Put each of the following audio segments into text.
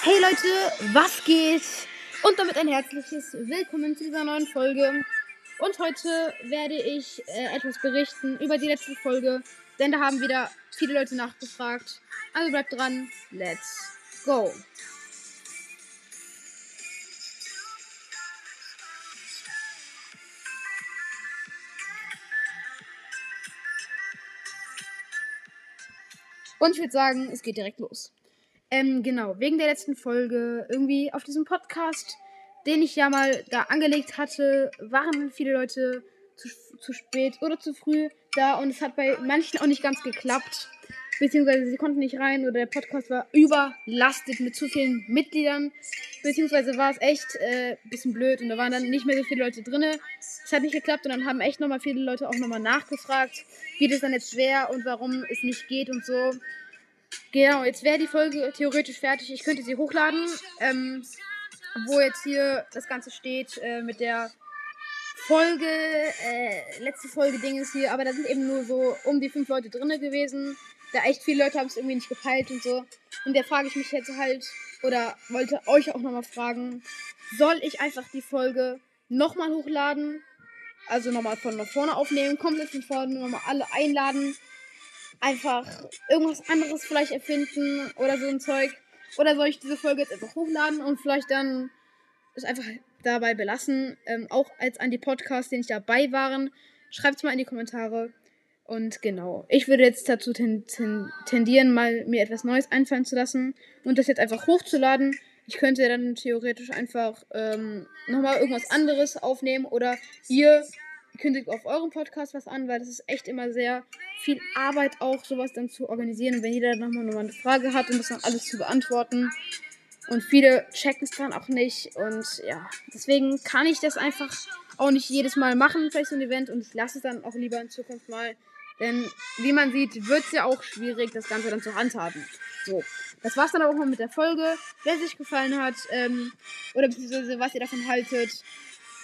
Hey Leute, was geht? Und damit ein herzliches Willkommen zu dieser neuen Folge. Und heute werde ich äh, etwas berichten über die letzte Folge, denn da haben wieder viele Leute nachgefragt. Also bleibt dran, let's go! Und ich würde sagen, es geht direkt los. Ähm, genau, wegen der letzten Folge, irgendwie auf diesem Podcast, den ich ja mal da angelegt hatte, waren viele Leute zu, zu spät oder zu früh da und es hat bei manchen auch nicht ganz geklappt. Beziehungsweise sie konnten nicht rein oder der Podcast war überlastet mit zu vielen Mitgliedern. Beziehungsweise war es echt ein äh, bisschen blöd und da waren dann nicht mehr so viele Leute drin. Es hat nicht geklappt und dann haben echt nochmal viele Leute auch nochmal nachgefragt, wie das dann jetzt wäre und warum es nicht geht und so. Genau, jetzt wäre die Folge theoretisch fertig. Ich könnte sie hochladen, ähm, wo jetzt hier das Ganze steht äh, mit der Folge, äh, letzte Folge Ding ist hier, aber da sind eben nur so um die fünf Leute drinne gewesen. Da echt viele Leute haben es irgendwie nicht gepeilt und so. Und da frage ich mich jetzt halt, oder wollte euch auch nochmal fragen, soll ich einfach die Folge nochmal hochladen? Also nochmal von vorne aufnehmen, komplett von vorne, nochmal alle einladen einfach irgendwas anderes vielleicht erfinden oder so ein Zeug? Oder soll ich diese Folge jetzt einfach hochladen und vielleicht dann es einfach dabei belassen? Ähm, auch als an die Podcasts, den ich dabei waren. Schreibt es mal in die Kommentare. Und genau, ich würde jetzt dazu tendieren, mal mir etwas Neues einfallen zu lassen und das jetzt einfach hochzuladen. Ich könnte dann theoretisch einfach ähm, nochmal irgendwas anderes aufnehmen oder ihr kündigt auf eurem Podcast was an, weil das ist echt immer sehr viel Arbeit auch, sowas dann zu organisieren. Und wenn jeder nochmal noch mal eine Frage hat, um das dann alles zu beantworten. Und viele checken es dann auch nicht. Und ja, deswegen kann ich das einfach auch nicht jedes Mal machen, vielleicht so ein Event. Und ich lasse es dann auch lieber in Zukunft mal. Denn wie man sieht, wird es ja auch schwierig, das Ganze dann zu handhaben. So, das war's dann auch mal mit der Folge. Wer es euch gefallen hat, ähm, oder beziehungsweise was ihr davon haltet,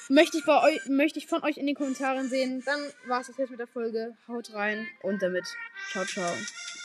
möchte ich, bei euch, möchte ich von euch in den Kommentaren sehen. Dann war es das jetzt mit der Folge. Haut rein und damit. Ciao, ciao.